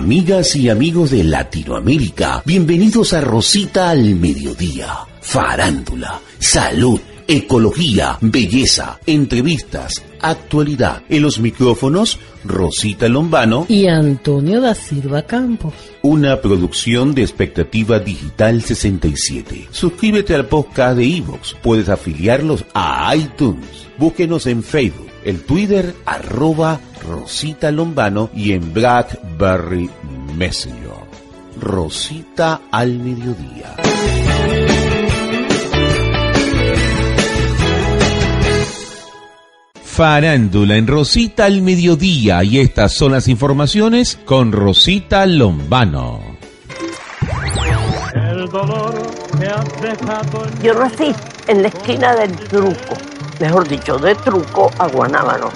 Amigas y amigos de Latinoamérica, bienvenidos a Rosita al Mediodía. Farándula, salud, ecología, belleza, entrevistas, actualidad. En los micrófonos, Rosita Lombano y Antonio da Silva Campos. Una producción de Expectativa Digital 67. Suscríbete al podcast de Evox. Puedes afiliarlos a iTunes. Búsquenos en Facebook, el Twitter arroba Rosita Lombano y en Blackberry Messenger. Rosita al mediodía. Farándula en Rosita al mediodía y estas son las informaciones con Rosita Lombano. El dolor dejado Yo nací en la esquina del Truco, mejor dicho, de Truco a Guanábano,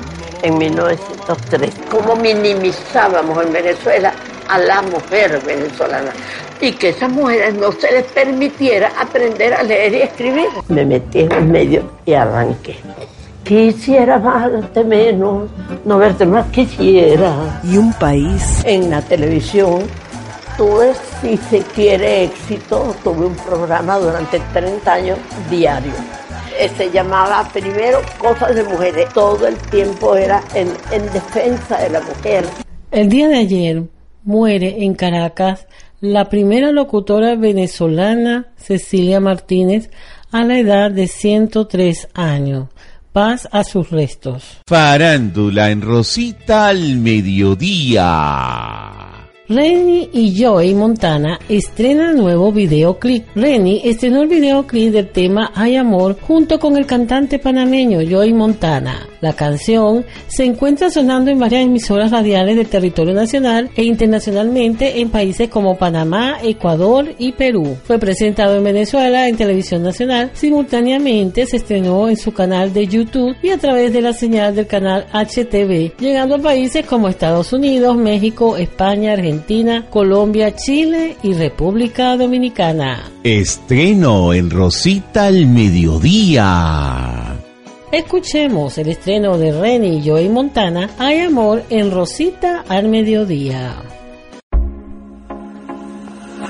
en 1903. Como minimizábamos en Venezuela a la mujer venezolana y que esas mujeres no se les permitiera aprender a leer y escribir. Me metí en el medio y arranqué. Quisiera amarte menos, no verte más quisiera. Y un país. En la televisión tuve, si se quiere éxito, tuve un programa durante 30 años diario. Eh, Se llamaba primero Cosas de Mujeres. Todo el tiempo era en, en defensa de la mujer. El día de ayer muere en Caracas la primera locutora venezolana Cecilia Martínez a la edad de 103 años. Paz a sus restos. Farándula en Rosita al mediodía. Renny y Joey Montana estrenan nuevo videoclip. Renny estrenó el videoclip del tema Hay Amor junto con el cantante panameño Joey Montana. La canción se encuentra sonando en varias emisoras radiales del territorio nacional e internacionalmente en países como Panamá, Ecuador y Perú. Fue presentado en Venezuela en televisión nacional. Simultáneamente se estrenó en su canal de YouTube y a través de la señal del canal HTV, llegando a países como Estados Unidos, México, España, Argentina, Colombia, Chile y República Dominicana. Estreno en Rosita al mediodía. Escuchemos el estreno de Renny y Joey Montana, Hay Amor en Rosita al Mediodía.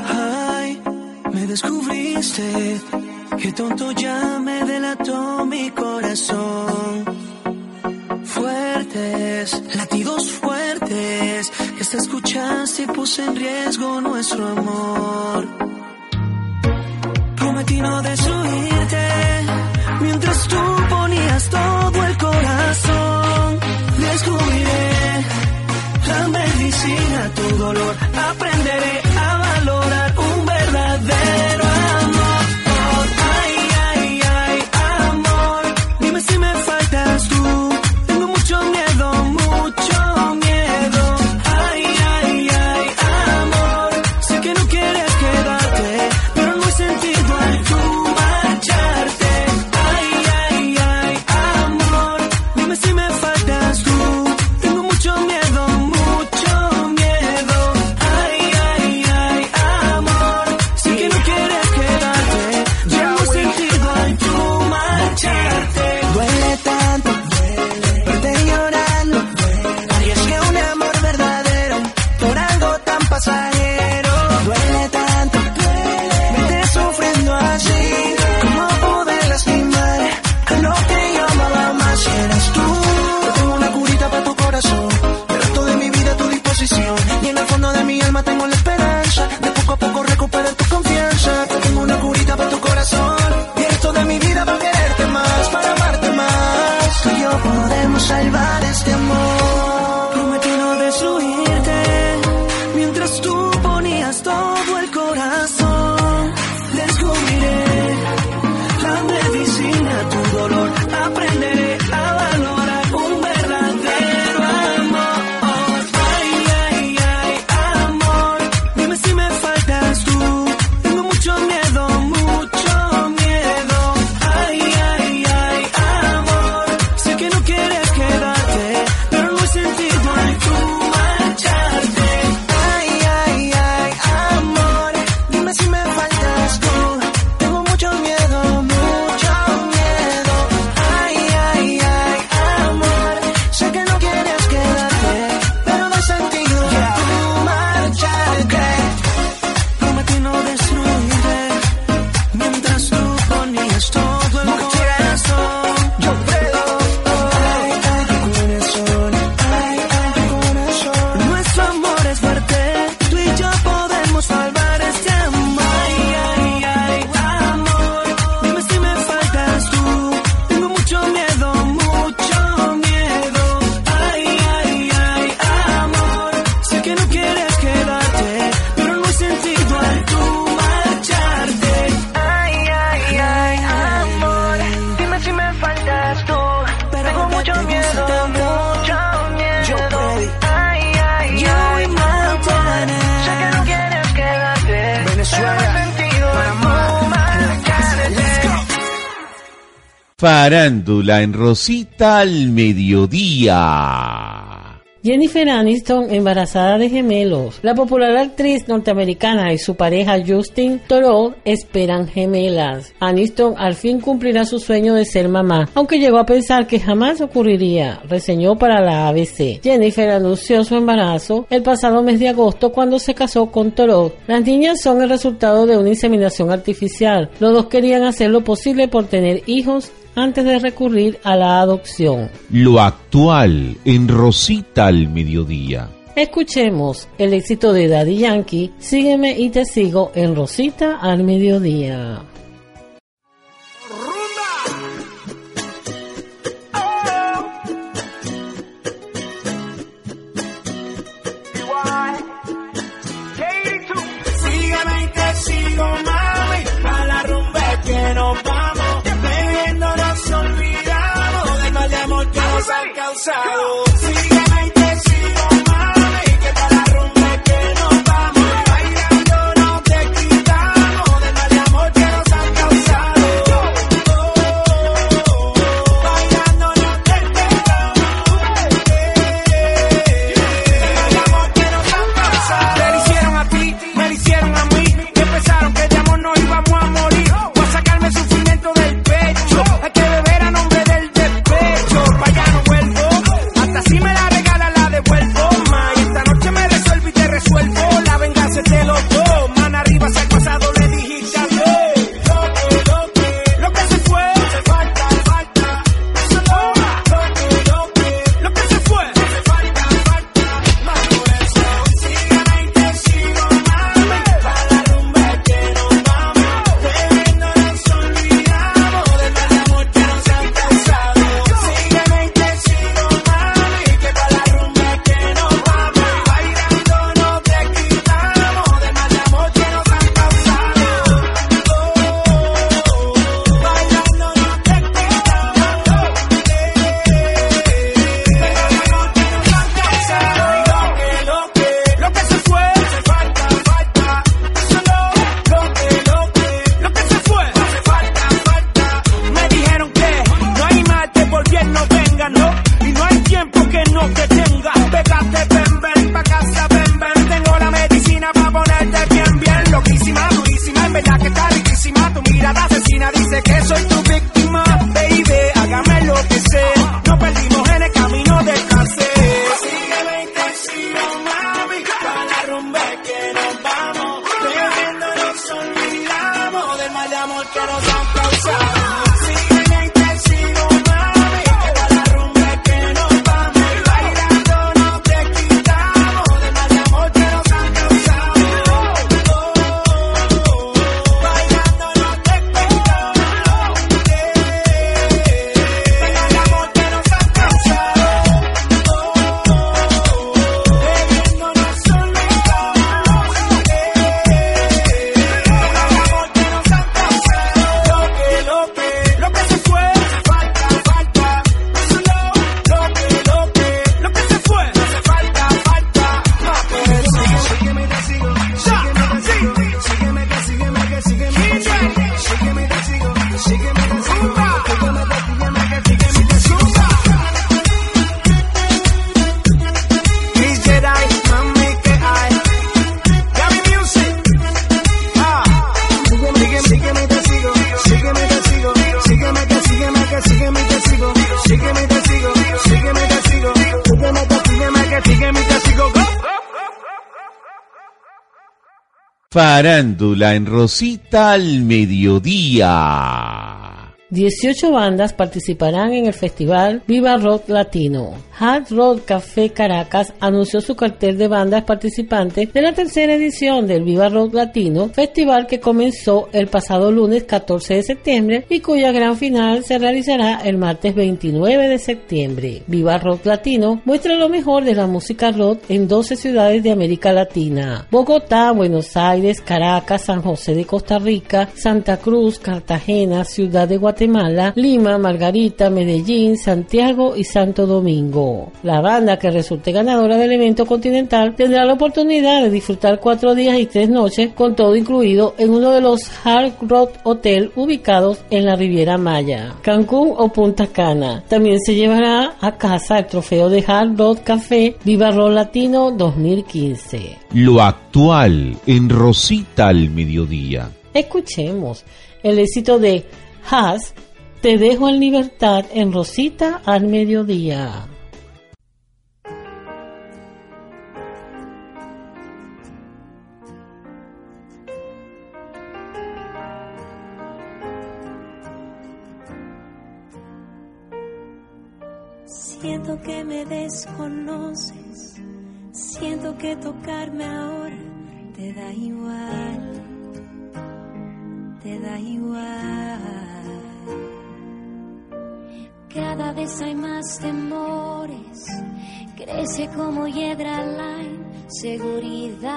Ay, me descubriste, qué tonto ya me delató mi corazón. Fuertes, latidos fuertes, que hasta escuchaste y puse en riesgo nuestro amor. Prometí no destruirte, mientras tú ponías todo el corazón. Descubriré la medicina, tu dolor, aprenderé Farándula en Rosita al mediodía. Jennifer Aniston embarazada de gemelos. La popular actriz norteamericana y su pareja Justin Thoreau esperan gemelas. Aniston al fin cumplirá su sueño de ser mamá, aunque llegó a pensar que jamás ocurriría, reseñó para la ABC. Jennifer anunció su embarazo el pasado mes de agosto cuando se casó con Thoreau. Las niñas son el resultado de una inseminación artificial. Los dos querían hacer lo posible por tener hijos antes de recurrir a la adopción. Lo actual en Rosita al mediodía. Escuchemos el éxito de Daddy Yankee, Sígueme y te sigo en Rosita al mediodía. Farándula en Rosita al mediodía. 18 bandas participarán en el festival Viva Rock Latino. Hard Rock Café Caracas anunció su cartel de bandas participantes de la tercera edición del Viva Rock Latino, festival que comenzó el pasado lunes 14 de septiembre y cuya gran final se realizará el martes 29 de septiembre. Viva Rock Latino muestra lo mejor de la música rock en 12 ciudades de América Latina. Bogotá, Buenos Aires, Caracas, San José de Costa Rica, Santa Cruz, Cartagena, Ciudad de Guatemala, Lima, Margarita, Medellín, Santiago y Santo Domingo. La banda que resulte ganadora del evento continental tendrá la oportunidad de disfrutar cuatro días y tres noches con todo incluido en uno de los Hard Rock Hotel ubicados en la Riviera Maya, Cancún o Punta Cana. También se llevará a casa el trofeo de Hard Rock Café Viva Rock Latino 2015. Lo actual en Rosita al mediodía. Escuchemos el éxito de Haas, Te dejo en libertad en Rosita al mediodía. Siento que me desconoces, siento que tocarme ahora te da igual, te da igual. Cada vez hay más temores, crece como hiedra la inseguridad.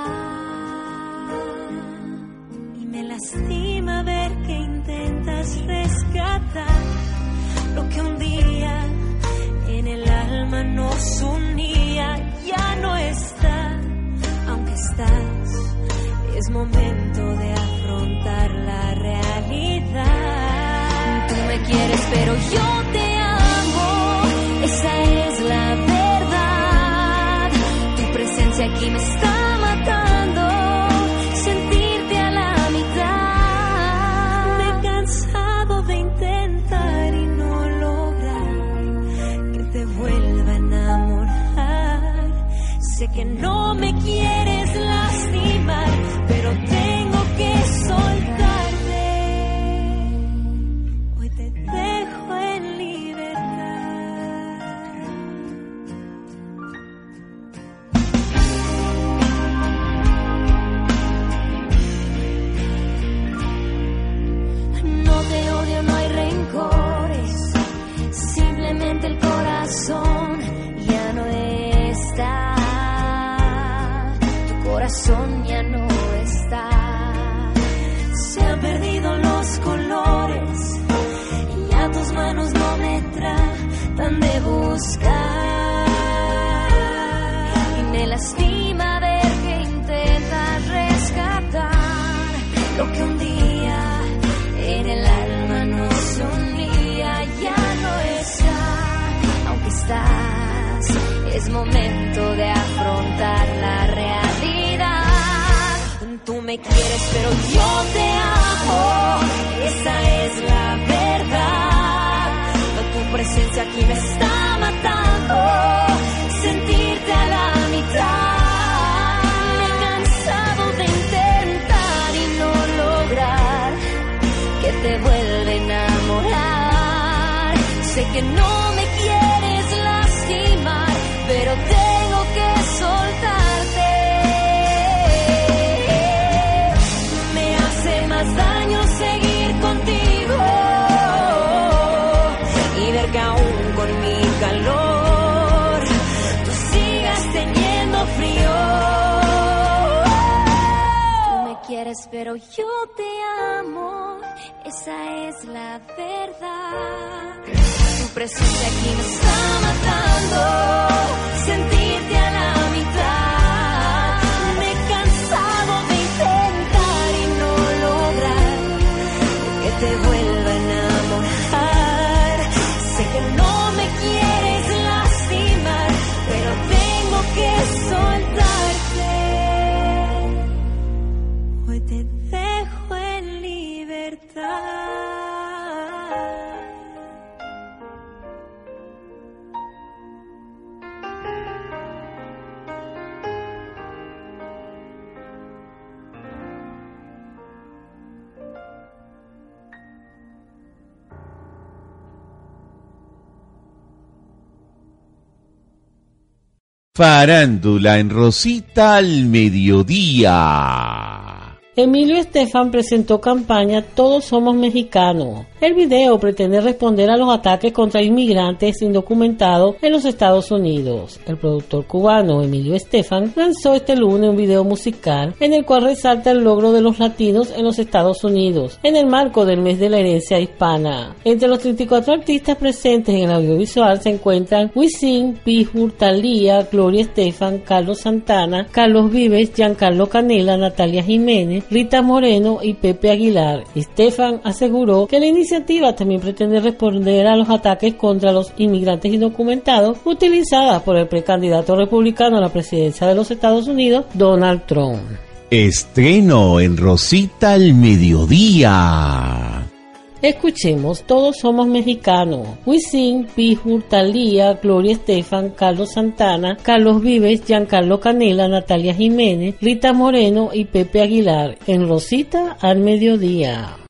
Y me lastima ver que intentas rescatar lo que un día el alma nos unía, ya no está, aunque estás, es momento de afrontar la realidad. Tú me quieres, pero yo te amo, esa es la verdad. Tu presencia aquí me está es momento de afrontar la realidad. Tú me quieres, pero yo te amo. Esa es la verdad. Tu presencia aquí me está matando. Sentirte a la mitad. Me he Pero yo te amo. Esa es la verdad. Tu presencia aquí me está matando. Sentirte a la Farándula en Rosita al mediodía. Emilio Estefan presentó campaña Todos somos mexicanos. El video pretende responder a los ataques contra inmigrantes indocumentados en los Estados Unidos. El productor cubano Emilio Estefan lanzó este lunes un video musical en el cual resalta el logro de los latinos en los Estados Unidos en el marco del mes de la herencia hispana. Entre los 34 artistas presentes en el audiovisual se encuentran Wisin, Pijur, Talía, Gloria Estefan, Carlos Santana, Carlos Vives, Giancarlo Canela, Natalia Jiménez, Rita Moreno y Pepe Aguilar. Estefan aseguró que la iniciativa también pretende responder a los ataques contra los inmigrantes indocumentados utilizadas por el precandidato republicano a la presidencia de los Estados Unidos, Donald Trump. Estreno en Rosita al mediodía. Escuchemos, todos somos mexicanos. Wisin, Pijur, Talía, Gloria Estefan, Carlos Santana, Carlos Vives, Giancarlo Canela, Natalia Jiménez, Rita Moreno y Pepe Aguilar en Rosita al mediodía.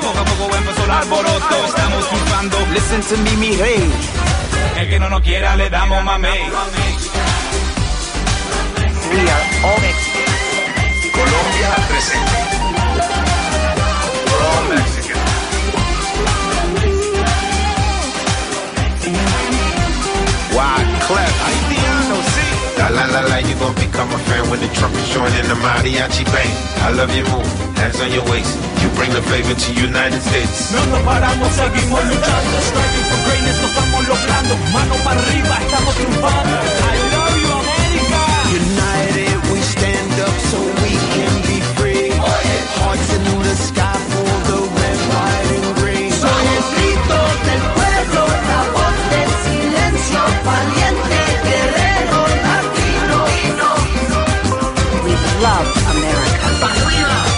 Poco a poco empezó el alboroto. Estamos triunfando. Listen to me, mi hey. El que no nos quiera, le damos mamey. We are all Mexican. Colombia presente. We're all Mexican. Why clef? Haitiano, see? La la la la, you gon' become a fan when the trumpet join in the mariachi band. I love your move, hands on your waist. You bring the flavor to United States. No nos paramos, seguimos luchando. Striving for greatness, lo estamos logrando. Mano para arriba, estamos triunfando. I love you, América. United, we stand up so we can be free. Hearts into the sky for the red, white, and green. Soy el grito del pueblo, la voz del silencio, valiente guerrero latino. We love America.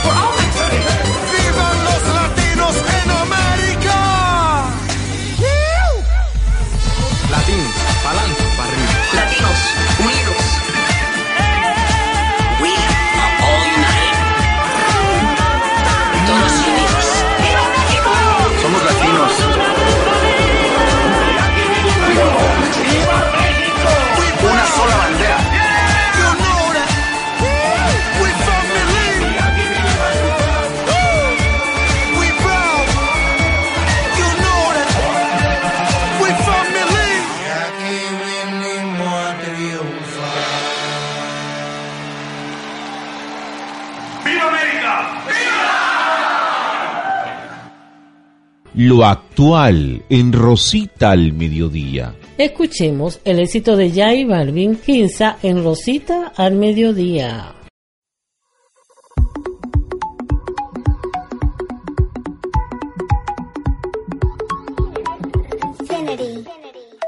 Lo actual en Rosita al mediodía. Escuchemos el éxito de Jay Balvin Kinza en Rosita al mediodía.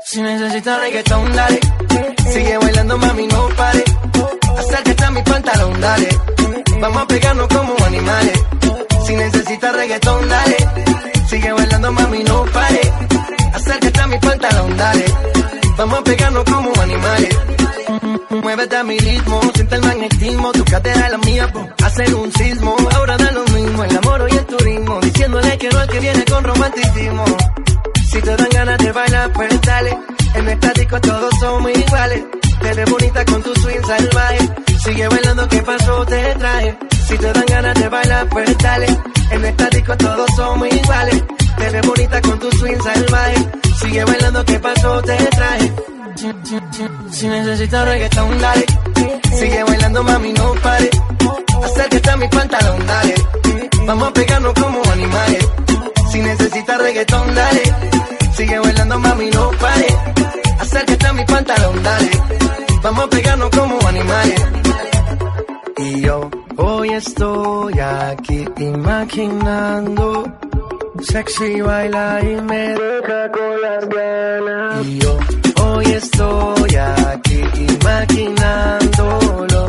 Si necesitas reggaetón, dale. Sigue bailando, mami, no pare. Acércate a mi pantalón, dale. Vamos a pegarnos como animales. Si necesitas reggaetón, dale. Sigue bailando, mami, no pare. Acércate a mi pantalón, dale. Vamos a pegarnos como animales. Muévete a mi ritmo, siente el magnetismo. Tu cadera es la mía, po. hacen un sismo. Ahora da lo mismo, el amor y el turismo. Diciéndole que no al que viene con romanticismo. Si te dan ganas de bailar, pues dale. En estático todos somos iguales. Te ves bonita con tu swing salvaje. Sigue bailando, ¿qué pasó? Te traje. Si te dan ganas de bailar, pues dale. En esta disco todos somos iguales. Te ves bonita con tu swing salvaje. Sigue bailando, que paso te traje. Si necesitas reggaetón, dale. Sigue bailando, mami, no pare. Acércate a mi pantalón, dale. Vamos a pegarnos como animales. Si necesitas reggaetón, dale. Sigue bailando, mami, no pare. Acércate a mi pantalón, dale. Vamos a pegarnos como animales. Y yo hoy estoy aquí imaginando. Sexy baila y me deja con las ganas. Y yo hoy estoy aquí imaginándolo.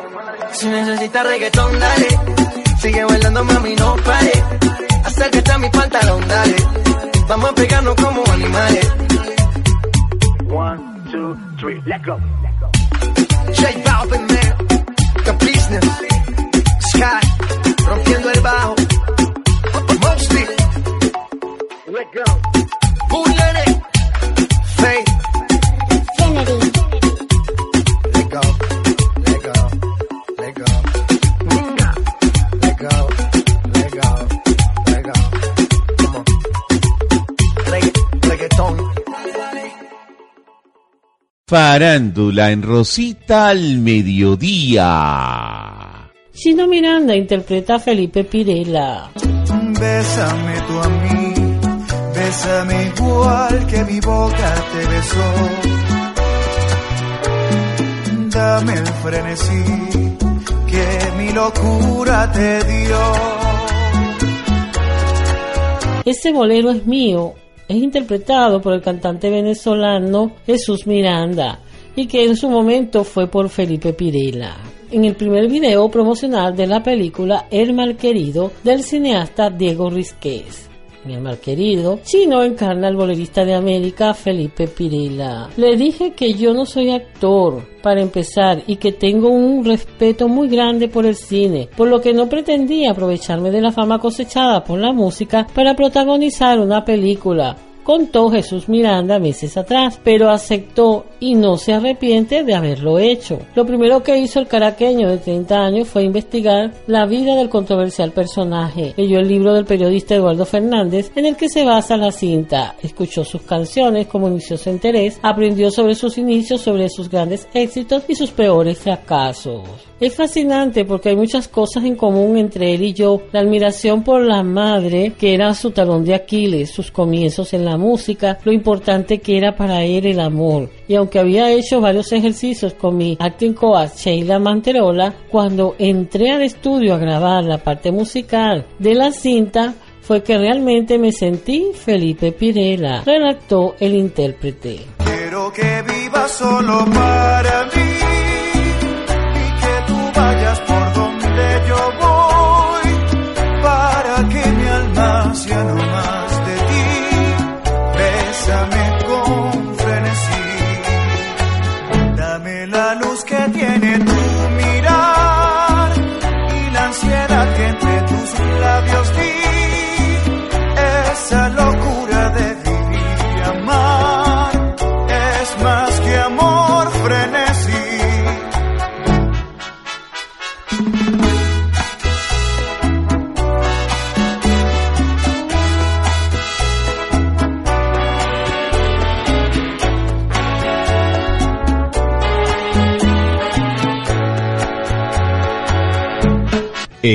Si necesitas reggaetón, dale. Sigue bailando, mami, no pare. Acércate a mi pantalón, dale. Vamos a pegarnos como animales. One, two, three, let go. J Balvin, man. Business. Sky. Rompiendo el bajo. Mostly. Let go. Farándula en Rosita al mediodía. Chino Miranda interpreta a Felipe Pirela. Bésame tú a mí, bésame igual que mi boca te besó. Dame el frenesí que mi locura te dio. Este bolero es mío. Es interpretado por el cantante venezolano Jesús Miranda y que en su momento fue por Felipe Pirela. En el primer video promocional de la película El Malquerido del cineasta Diego Rizquez. En El Malquerido, Chino encarna al bolerista de América Felipe Pirela. Le dije que yo no soy actor, para empezar, y que tengo un respeto muy grande por el cine, por lo que no pretendía aprovecharme de la fama cosechada por la música para protagonizar una película. Contó Jesús Miranda meses atrás, pero aceptó y no se arrepiente de haberlo hecho. Lo primero que hizo el caraqueño de 30 años fue investigar la vida del controversial personaje. Leyó el libro del periodista Eduardo Fernández en el que se basa la cinta. Escuchó sus canciones, como inició su interés, aprendió sobre sus inicios, sobre sus grandes éxitos y sus peores fracasos. Es fascinante porque hay muchas cosas en común entre él y yo. La admiración por la madre, que era su talón de Aquiles, sus comienzos en la música, lo importante que era para él el amor. Y aunque había hecho varios ejercicios con mi acting coach Sheila Manterola, cuando entré al estudio a grabar la parte musical de la cinta, fue que realmente me sentí Felipe Pirela, redactó el intérprete. Quiero que vivas solo para mí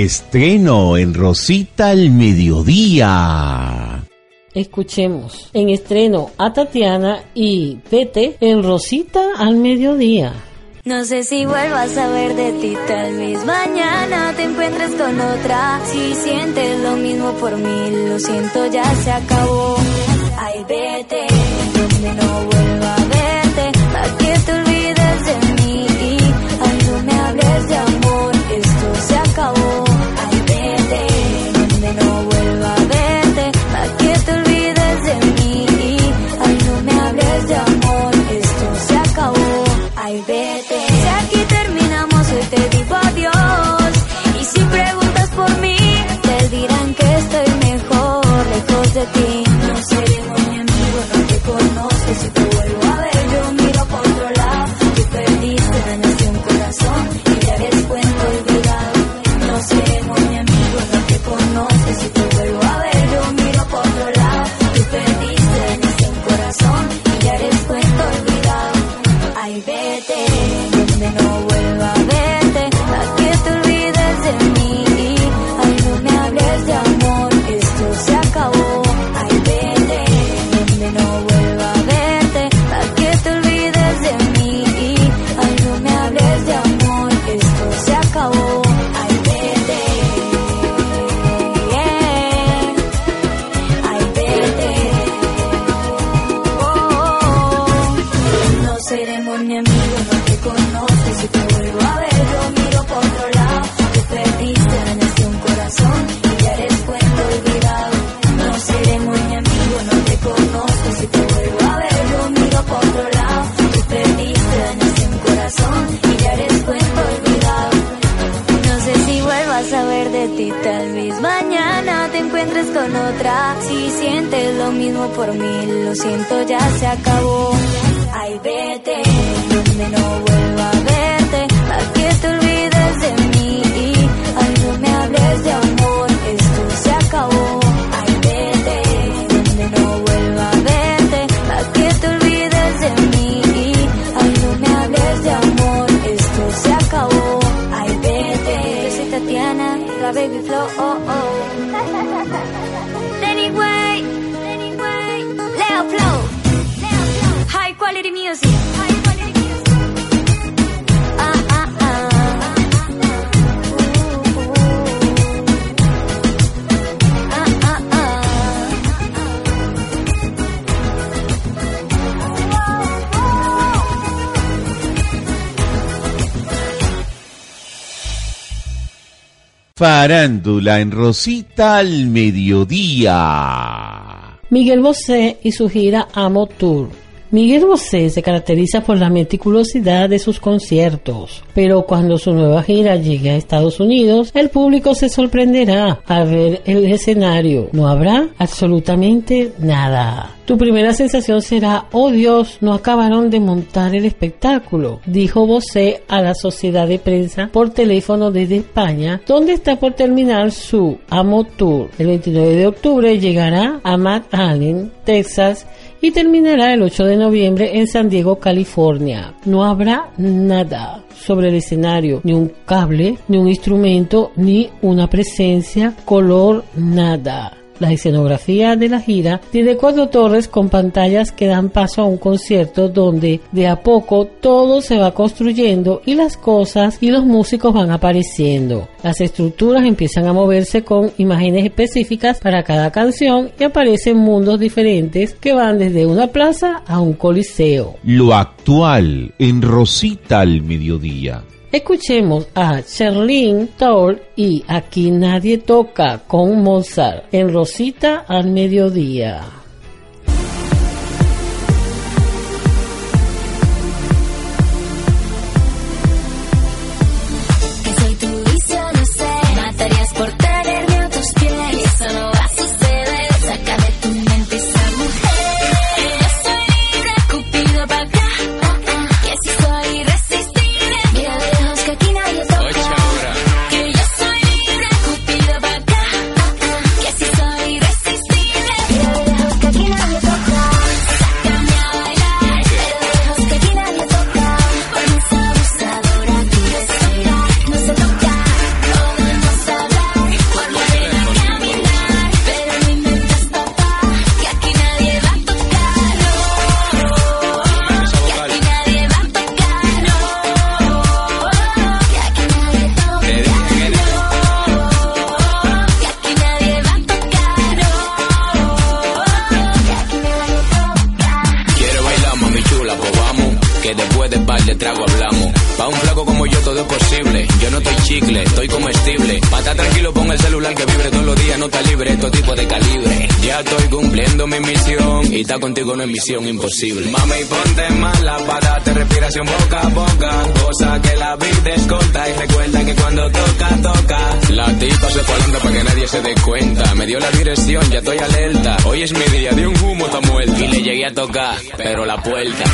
Estreno en Rosita al mediodía. Escuchemos en estreno a Tatiana y Pete en Rosita al mediodía. No sé si vuelvas a ver de ti, tal vez mañana te encuentres con otra. Si sientes lo mismo por mí, lo siento, ya se acabó. Ay, vete, donde no vuelva Farándula en Rosita al mediodía. Miguel Bosé y su gira Amo Tour Miguel Bosé se caracteriza por la meticulosidad de sus conciertos, pero cuando su nueva gira llegue a Estados Unidos, el público se sorprenderá al ver el escenario. No habrá absolutamente nada. Tu primera sensación será, oh Dios, no acabaron de montar el espectáculo, dijo Bosé a la sociedad de prensa por teléfono desde España, donde está por terminar su Amo Tour. El 29 de octubre llegará a Mad Allen, Texas, y terminará el 8 de noviembre en San Diego, California. No habrá nada sobre el escenario, ni un cable, ni un instrumento, ni una presencia, color, nada. La escenografía de la gira tiene cuatro torres con pantallas que dan paso a un concierto donde de a poco todo se va construyendo y las cosas y los músicos van apareciendo. Las estructuras empiezan a moverse con imágenes específicas para cada canción y aparecen mundos diferentes que van desde una plaza a un coliseo. Lo actual en Rosita al mediodía. Escuchemos a Sherlyn Toll y Aquí Nadie Toca con Mozart en Rosita al Mediodía. Está contigo no es misión imposible. Mami, ponte mala para darte respiración boca a boca. Cosa que la vida es corta y recuerda que cuando toca, toca. La tipa se falando para que nadie se dé cuenta. Me dio la dirección, ya estoy alerta. Hoy es mi día, de un humo está muerta. Y le llegué a tocar, pero la puerta.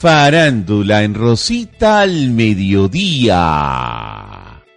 Farándula en Rosita al mediodía.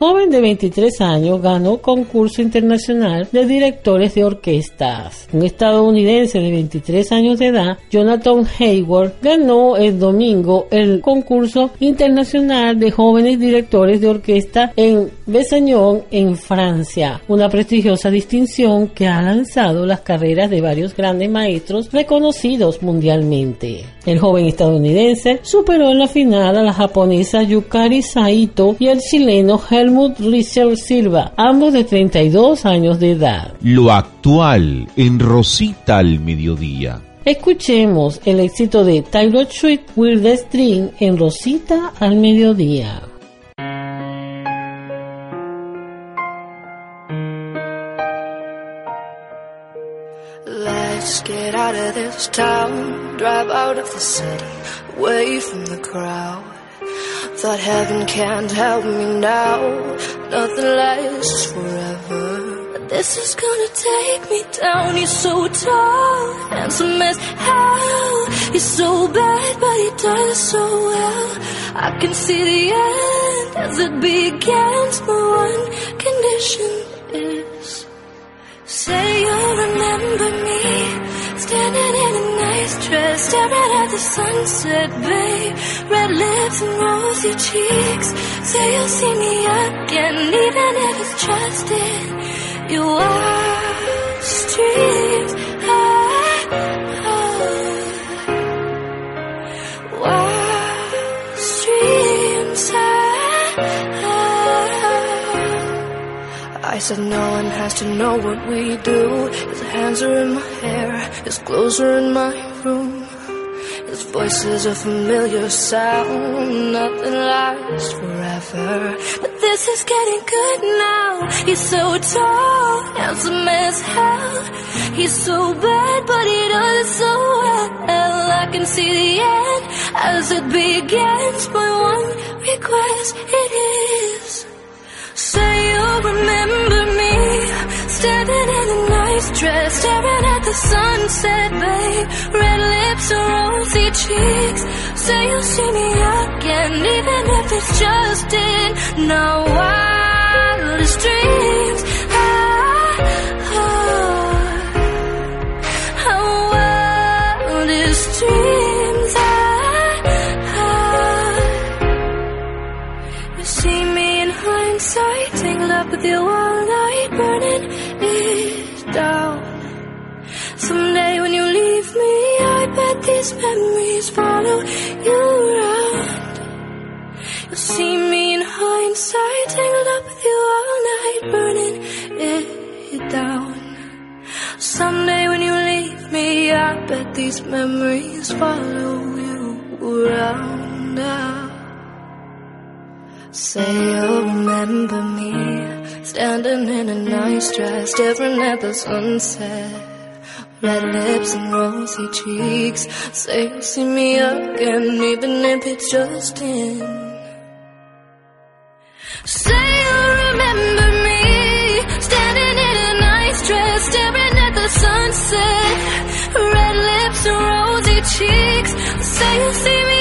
Joven de 23 años ganó concurso internacional de directores de orquestas. Un estadounidense de 23 años de edad, Jonathan Hayward, ganó el domingo el concurso internacional de jóvenes directores de orquesta en Besañón, en Francia. Una prestigiosa distinción que ha lanzado las carreras de varios grandes maestros reconocidos mundialmente. El joven estadounidense superó en la final a la japonesa Yukari Saito y el chileno Helmut Richard Silva, ambos de 32 años de edad. Lo actual en Rosita al mediodía. Escuchemos el éxito de Taylor Swift With the String en Rosita al mediodía. Let's get out of this town, drive out of the city, away from the crowd. Thought heaven can't help me now, nothing lasts forever. But this is gonna take me down. He's so tall, handsome as hell. He's so bad, but he does so well. I can see the end as it begins. One the sunset, babe Red lips and rosy cheeks Say you'll see me again Even if it's just in your dreams dreams I said no one has to know what we do. His hands are in my hair, his clothes are in my room. His voice a familiar sound, nothing lasts forever. But this is getting good now. He's so tall, handsome as hell. He's so bad, but he does it so well. I can see the end as it begins. My one request it is. Say you'll remember me Standing in nice dress Staring at the sunset, babe. Red lips rosy cheeks. Say you'll see me again Even if it's just in Now wildest dreams these memories follow you around. You'll see me in hindsight, tangled up with you all night, burning it down. Someday when you leave me, I bet these memories follow you around. Say you'll remember me, standing in a nice dress, staring at the sunset. Red lips and rosy cheeks. Say you'll see me again, even if it's just in. Say you'll remember me, standing in a nice dress, staring at the sunset. Red lips and rosy cheeks. Say you'll see me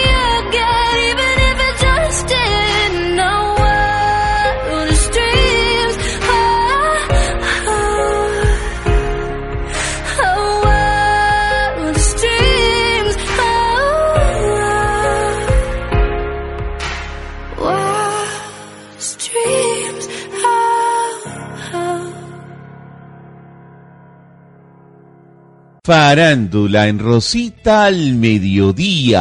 Farándula en Rosita al mediodía.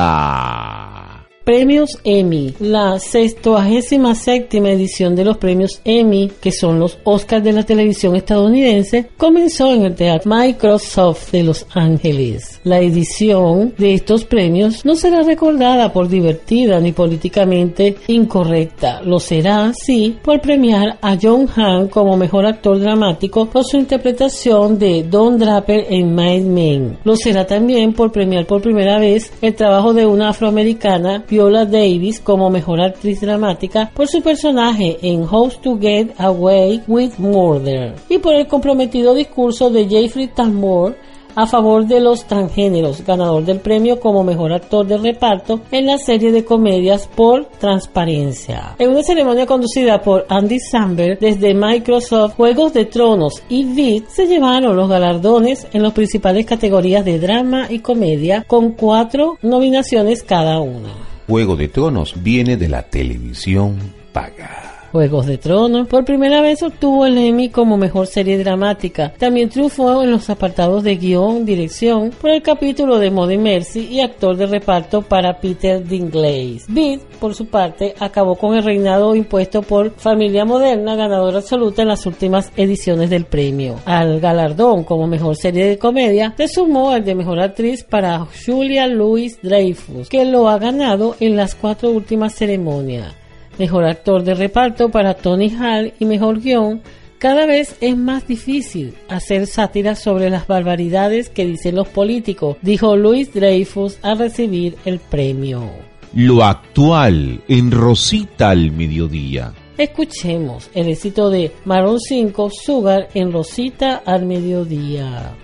Premios Emmy. La 67 edición de los premios Emmy, que son los Oscars de la televisión estadounidense, comenzó en el Teatro Microsoft de Los Ángeles. La edición de estos premios no será recordada por divertida ni políticamente incorrecta. Lo será, sí, por premiar a John Hamm como mejor actor dramático por su interpretación de Don Draper en Mad Men. Lo será también por premiar por primera vez el trabajo de una afroamericana, Viola Davis, como mejor actriz dramática por su personaje en How to Get Away with Murder y por el comprometido discurso de Jeffrey Tambor a favor de los transgéneros, ganador del premio como mejor actor de reparto en la serie de comedias por Transparencia. En una ceremonia conducida por Andy Samberg desde Microsoft, Juegos de Tronos y Vid se llevaron los galardones en las principales categorías de drama y comedia con cuatro nominaciones cada una. Juego de Tronos viene de la televisión paga. Juegos de Tronos. Por primera vez obtuvo el Emmy como mejor serie dramática. También triunfó en los apartados de guion, dirección, por el capítulo de Mode Mercy y actor de reparto para Peter Dinklage. Beat, por su parte, acabó con el reinado impuesto por Familia Moderna, ganadora absoluta en las últimas ediciones del premio. Al galardón como mejor serie de comedia, se sumó el de mejor actriz para Julia Louis Dreyfus, que lo ha ganado en las cuatro últimas ceremonias mejor actor de reparto para Tony Hall y mejor guion, cada vez es más difícil hacer sátiras sobre las barbaridades que dicen los políticos, dijo Luis Dreyfus al recibir el premio. Lo actual en Rosita al mediodía. Escuchemos el éxito de Maroon 5 Sugar en Rosita al mediodía.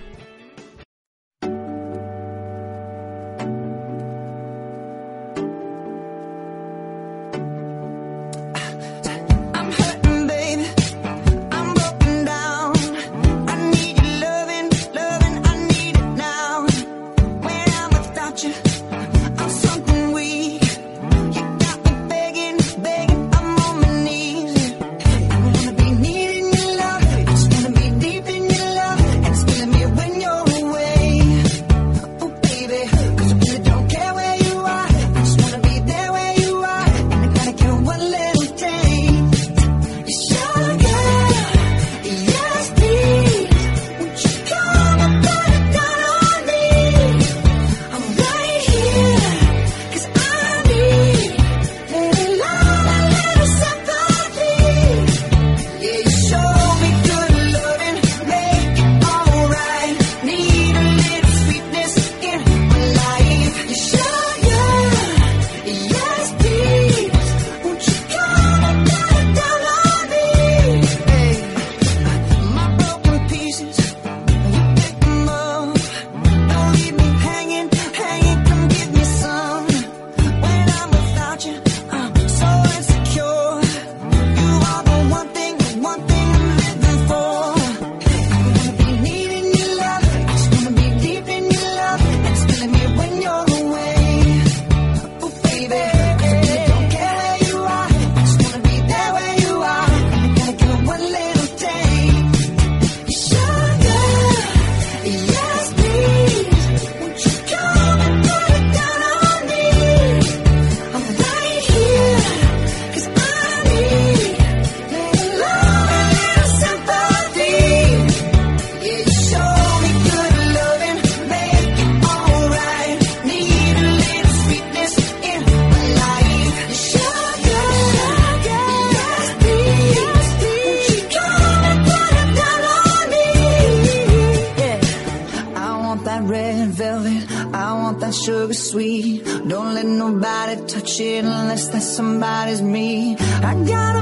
shit unless that somebody's me. I got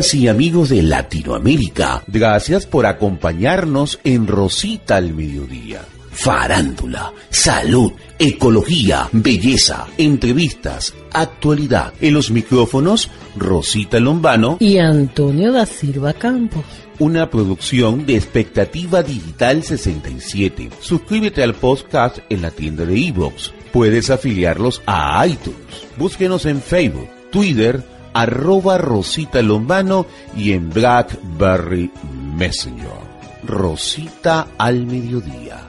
Amigas y amigos de Latinoamérica, gracias por acompañarnos en Rosita al Mediodía. Farándula, salud, ecología, belleza, entrevistas, actualidad. En los micrófonos, Rosita Lombano y Antonio da Silva Campos. Una producción de Expectativa Digital 67. Suscríbete al podcast en la tienda de iVoox. Puedes afiliarlos a iTunes. Búsquenos en Facebook, Twitter, arroba Rosita Lombano y en Blackberry Messenger. Rosita al mediodía.